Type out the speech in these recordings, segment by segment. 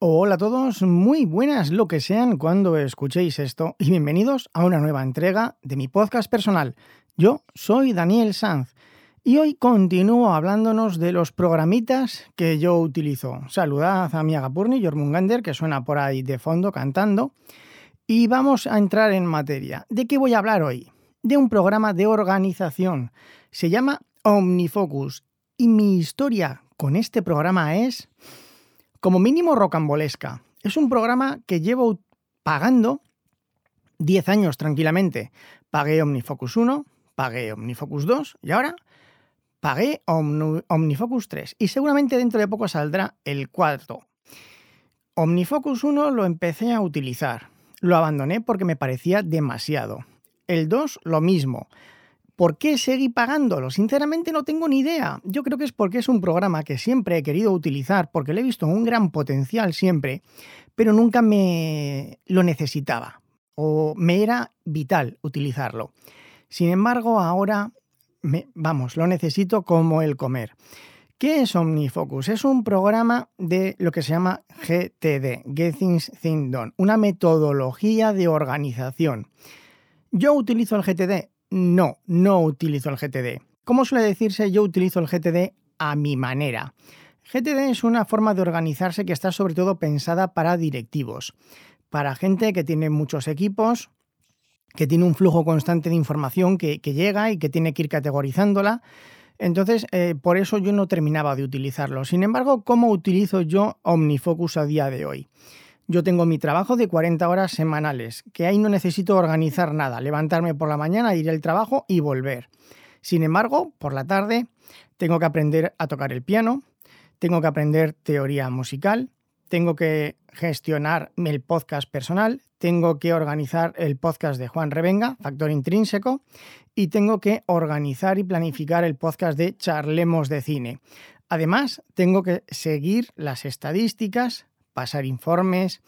Hola a todos, muy buenas lo que sean cuando escuchéis esto y bienvenidos a una nueva entrega de mi podcast personal. Yo soy Daniel Sanz y hoy continúo hablándonos de los programitas que yo utilizo. Saludad a mi Agapurni, Jormungander, que suena por ahí de fondo cantando. Y vamos a entrar en materia. ¿De qué voy a hablar hoy? De un programa de organización. Se llama Omnifocus. Y mi historia con este programa es como mínimo rocambolesca. Es un programa que llevo pagando 10 años tranquilamente. Pagué Omnifocus 1, pagué Omnifocus 2 y ahora pagué Omnifocus 3. Y seguramente dentro de poco saldrá el cuarto. Omnifocus 1 lo empecé a utilizar. Lo abandoné porque me parecía demasiado. El 2 lo mismo. ¿Por qué seguí pagándolo? Sinceramente no tengo ni idea. Yo creo que es porque es un programa que siempre he querido utilizar, porque le he visto un gran potencial siempre, pero nunca me lo necesitaba o me era vital utilizarlo. Sin embargo, ahora, me, vamos, lo necesito como el comer. ¿Qué es OmniFocus? Es un programa de lo que se llama GTD, Get Things Done, una metodología de organización. Yo utilizo el GTD no, no utilizo el GTD. Como suele decirse, yo utilizo el GTD a mi manera. GTD es una forma de organizarse que está sobre todo pensada para directivos, para gente que tiene muchos equipos, que tiene un flujo constante de información que, llega y que tiene que ir categorizándola. Entonces, eh, por eso yo no terminaba de utilizarlo. Sin embargo, ¿cómo utilizo yo OmniFocus a día de hoy? Yo tengo mi trabajo de 40 horas semanales, que ahí no necesito organizar nada, levantarme por la mañana, ir al trabajo y volver. Sin embargo, por la tarde tengo que aprender a tocar el piano, tengo que aprender teoría musical, tengo que gestionar el podcast personal, tengo que organizar el podcast de Juan Revenga, Factor Intrínseco, y tengo que organizar y planificar el podcast de Charlemos de Cine. Además, tengo que seguir las estadísticas, pasar informes,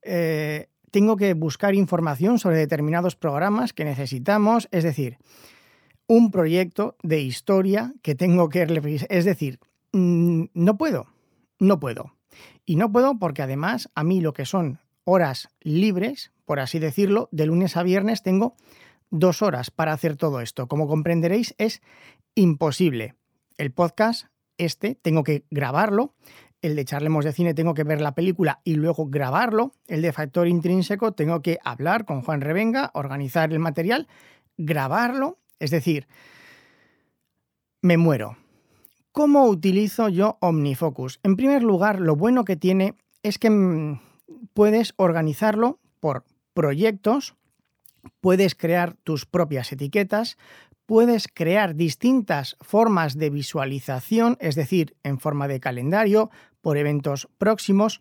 eh, tengo que buscar información sobre determinados programas que necesitamos, es decir, un proyecto de historia que tengo que... Es decir, mm, no puedo, no puedo. Y no puedo porque además a mí lo que son horas libres, por así decirlo, de lunes a viernes tengo dos horas para hacer todo esto. Como comprenderéis, es imposible. El podcast, este, tengo que grabarlo, el de Charlemos de Cine tengo que ver la película y luego grabarlo. El de Factor Intrínseco tengo que hablar con Juan Revenga, organizar el material, grabarlo. Es decir, me muero. ¿Cómo utilizo yo OmniFocus? En primer lugar, lo bueno que tiene es que mm, puedes organizarlo por proyectos, puedes crear tus propias etiquetas, puedes crear distintas formas de visualización, es decir, en forma de calendario, por eventos próximos.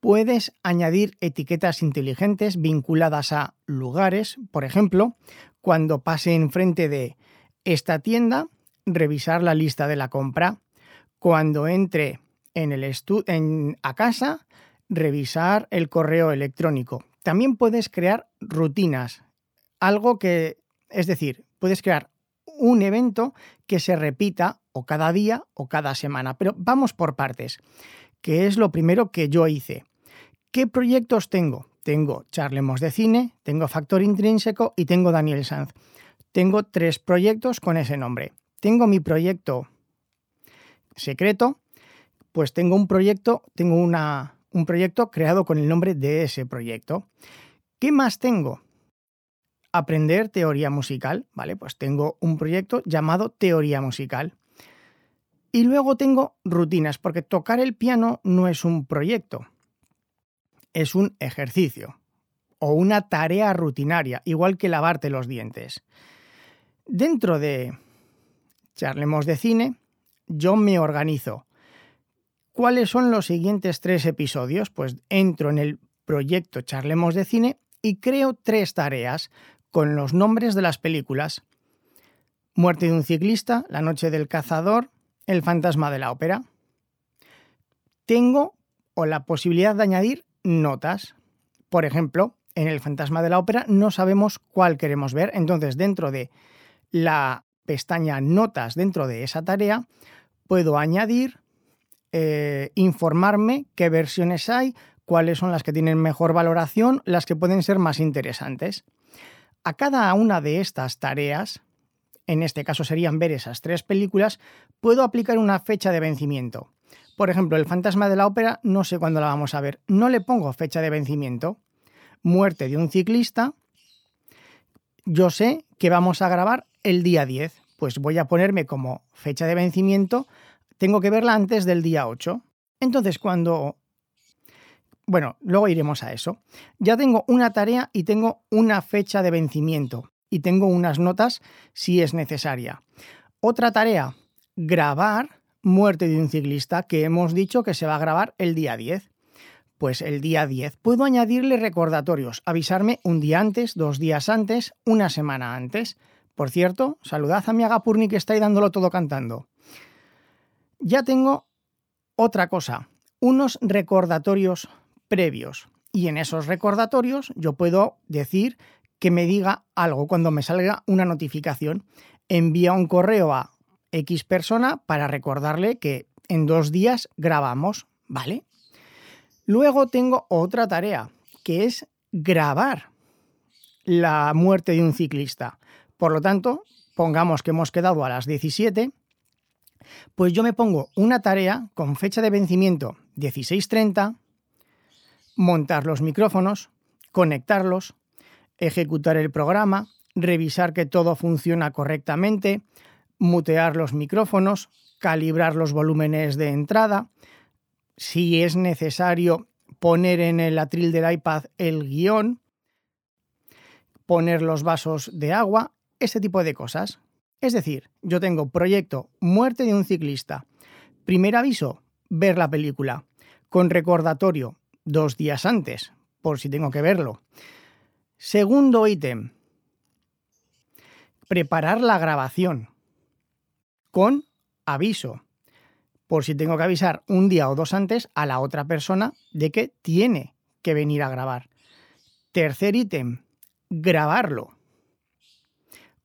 Puedes añadir etiquetas inteligentes vinculadas a lugares, por ejemplo, cuando pase enfrente de esta tienda, revisar la lista de la compra. Cuando entre en el en, a casa, revisar el correo electrónico. También puedes crear rutinas, algo que, es decir, puedes crear un evento que se repita o cada día o cada semana. Pero vamos por partes, que es lo primero que yo hice. ¿Qué proyectos tengo? Tengo Charlemos de Cine, tengo Factor Intrínseco y tengo Daniel Sanz. Tengo tres proyectos con ese nombre. Tengo mi proyecto secreto, pues tengo un proyecto, tengo una, un proyecto creado con el nombre de ese proyecto. ¿Qué más tengo? Aprender teoría musical, ¿vale? Pues tengo un proyecto llamado teoría musical. Y luego tengo rutinas, porque tocar el piano no es un proyecto, es un ejercicio o una tarea rutinaria, igual que lavarte los dientes. Dentro de Charlemos de Cine, yo me organizo. ¿Cuáles son los siguientes tres episodios? Pues entro en el proyecto Charlemos de Cine y creo tres tareas con los nombres de las películas. Muerte de un ciclista, La noche del cazador, El fantasma de la ópera. Tengo o la posibilidad de añadir notas. Por ejemplo, en El fantasma de la ópera no sabemos cuál queremos ver, entonces dentro de la pestaña Notas dentro de esa tarea puedo añadir eh, informarme qué versiones hay, cuáles son las que tienen mejor valoración, las que pueden ser más interesantes. A cada una de estas tareas, en este caso serían ver esas tres películas, puedo aplicar una fecha de vencimiento. Por ejemplo, El fantasma de la ópera no sé cuándo la vamos a ver. No le pongo fecha de vencimiento. Muerte de un ciclista. Yo sé que vamos a grabar el día 10. Pues voy a ponerme como fecha de vencimiento. Tengo que verla antes del día 8. Entonces, cuando... Bueno, luego iremos a eso. Ya tengo una tarea y tengo una fecha de vencimiento. Y tengo unas notas si es necesaria. Otra tarea, grabar muerte de un ciclista que hemos dicho que se va a grabar el día 10. Pues el día 10 puedo añadirle recordatorios, avisarme un día antes, dos días antes, una semana antes. Por cierto, saludad a mi Agapurni que está ahí dándolo todo cantando. Ya tengo otra cosa, unos recordatorios previos. Y en esos recordatorios yo puedo decir que me diga algo cuando me salga una notificación. Envía un correo a X persona para recordarle que en dos días grabamos, ¿vale? Luego tengo otra tarea, que es grabar la muerte de un ciclista. Por lo tanto, pongamos que hemos quedado a las 17, pues yo me pongo una tarea con fecha de vencimiento 16.30, montar los micrófonos, conectarlos, ejecutar el programa, revisar que todo funciona correctamente, mutear los micrófonos, calibrar los volúmenes de entrada, si es necesario poner en el atril del iPad el guion, poner los vasos de agua, ese tipo de cosas. Es decir, yo tengo proyecto muerte de un ciclista. Primer aviso, ver la película. Con recordatorio, dos días antes, por si tengo que verlo. Segundo ítem, preparar la grabación con aviso, por si tengo que avisar un día o dos antes a la otra persona de que tiene que venir a grabar. Tercer ítem, grabarlo.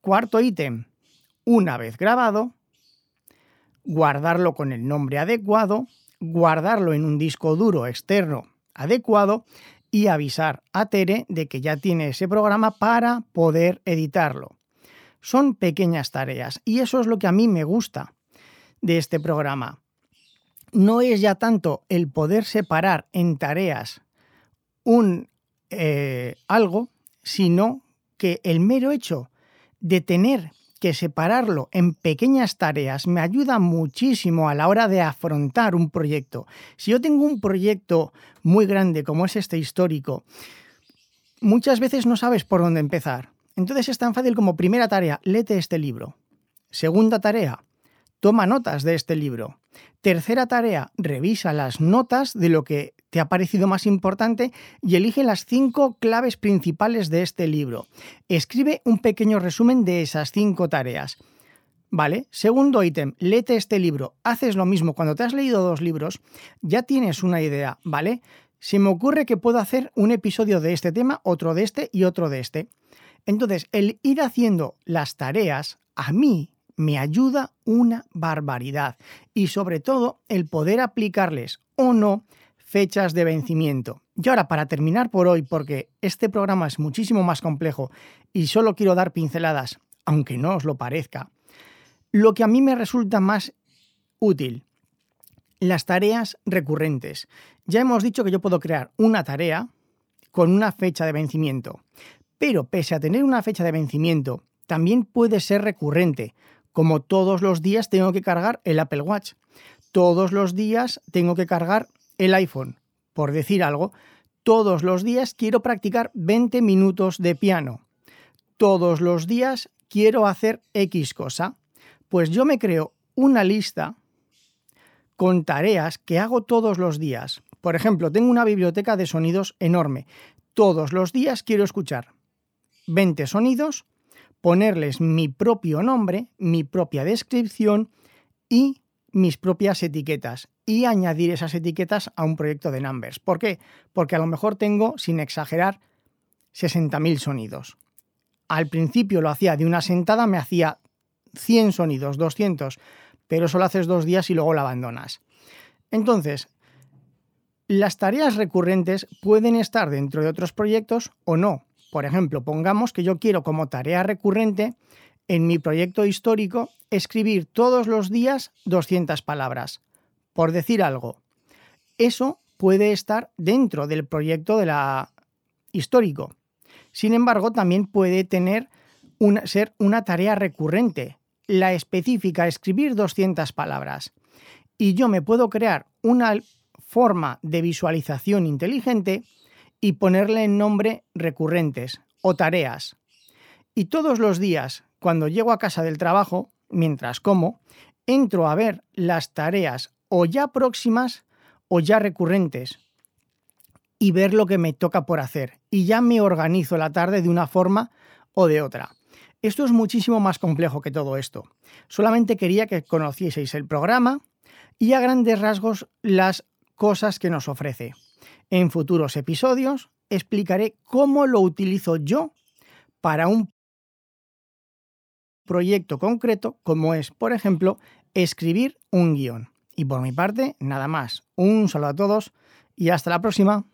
Cuarto ítem, una vez grabado, guardarlo con el nombre adecuado, guardarlo en un disco duro externo adecuado y avisar a Tere de que ya tiene ese programa para poder editarlo. Son pequeñas tareas y eso es lo que a mí me gusta de este programa. No es ya tanto el poder separar en tareas un eh, algo, sino que el mero hecho de tener que separarlo en pequeñas tareas me ayuda muchísimo a la hora de afrontar un proyecto. Si yo tengo un proyecto muy grande como es este histórico, muchas veces no sabes por dónde empezar. Entonces es tan fácil como primera tarea, léete este libro. Segunda tarea, toma notas de este libro. Tercera tarea, revisa las notas de lo que te ha parecido más importante y elige las cinco claves principales de este libro. Escribe un pequeño resumen de esas cinco tareas. ¿Vale? Segundo ítem, léete este libro. Haces lo mismo. Cuando te has leído dos libros, ya tienes una idea, ¿vale? Se me ocurre que puedo hacer un episodio de este tema, otro de este y otro de este. Entonces, el ir haciendo las tareas a mí me ayuda una barbaridad y sobre todo el poder aplicarles o no fechas de vencimiento. Y ahora, para terminar por hoy, porque este programa es muchísimo más complejo y solo quiero dar pinceladas, aunque no os lo parezca, lo que a mí me resulta más útil, las tareas recurrentes. Ya hemos dicho que yo puedo crear una tarea con una fecha de vencimiento, pero pese a tener una fecha de vencimiento, también puede ser recurrente, como todos los días tengo que cargar el Apple Watch, todos los días tengo que cargar el iPhone, por decir algo, todos los días quiero practicar 20 minutos de piano, todos los días quiero hacer X cosa, pues yo me creo una lista con tareas que hago todos los días. Por ejemplo, tengo una biblioteca de sonidos enorme. Todos los días quiero escuchar 20 sonidos, ponerles mi propio nombre, mi propia descripción y mis propias etiquetas y añadir esas etiquetas a un proyecto de Numbers. ¿Por qué? Porque a lo mejor tengo, sin exagerar, 60.000 sonidos. Al principio lo hacía de una sentada, me hacía 100 sonidos, 200, pero solo haces dos días y luego lo abandonas. Entonces, las tareas recurrentes pueden estar dentro de otros proyectos o no. Por ejemplo, pongamos que yo quiero como tarea recurrente en mi proyecto histórico escribir todos los días 200 palabras. Por decir algo, eso puede estar dentro del proyecto de la histórico. Sin embargo, también puede tener una, ser una tarea recurrente, la específica, escribir 200 palabras. Y yo me puedo crear una forma de visualización inteligente y ponerle en nombre recurrentes o tareas. Y todos los días, cuando llego a casa del trabajo, mientras como, entro a ver las tareas o ya próximas o ya recurrentes y ver lo que me toca por hacer. Y ya me organizo la tarde de una forma o de otra. Esto es muchísimo más complejo que todo esto. Solamente quería que conocieseis el programa y a grandes rasgos las cosas que nos ofrece. En futuros episodios explicaré cómo lo utilizo yo para un proyecto concreto, como es, por ejemplo, escribir un guion. Y por mi parte, nada más. Un saludo a todos y hasta la próxima.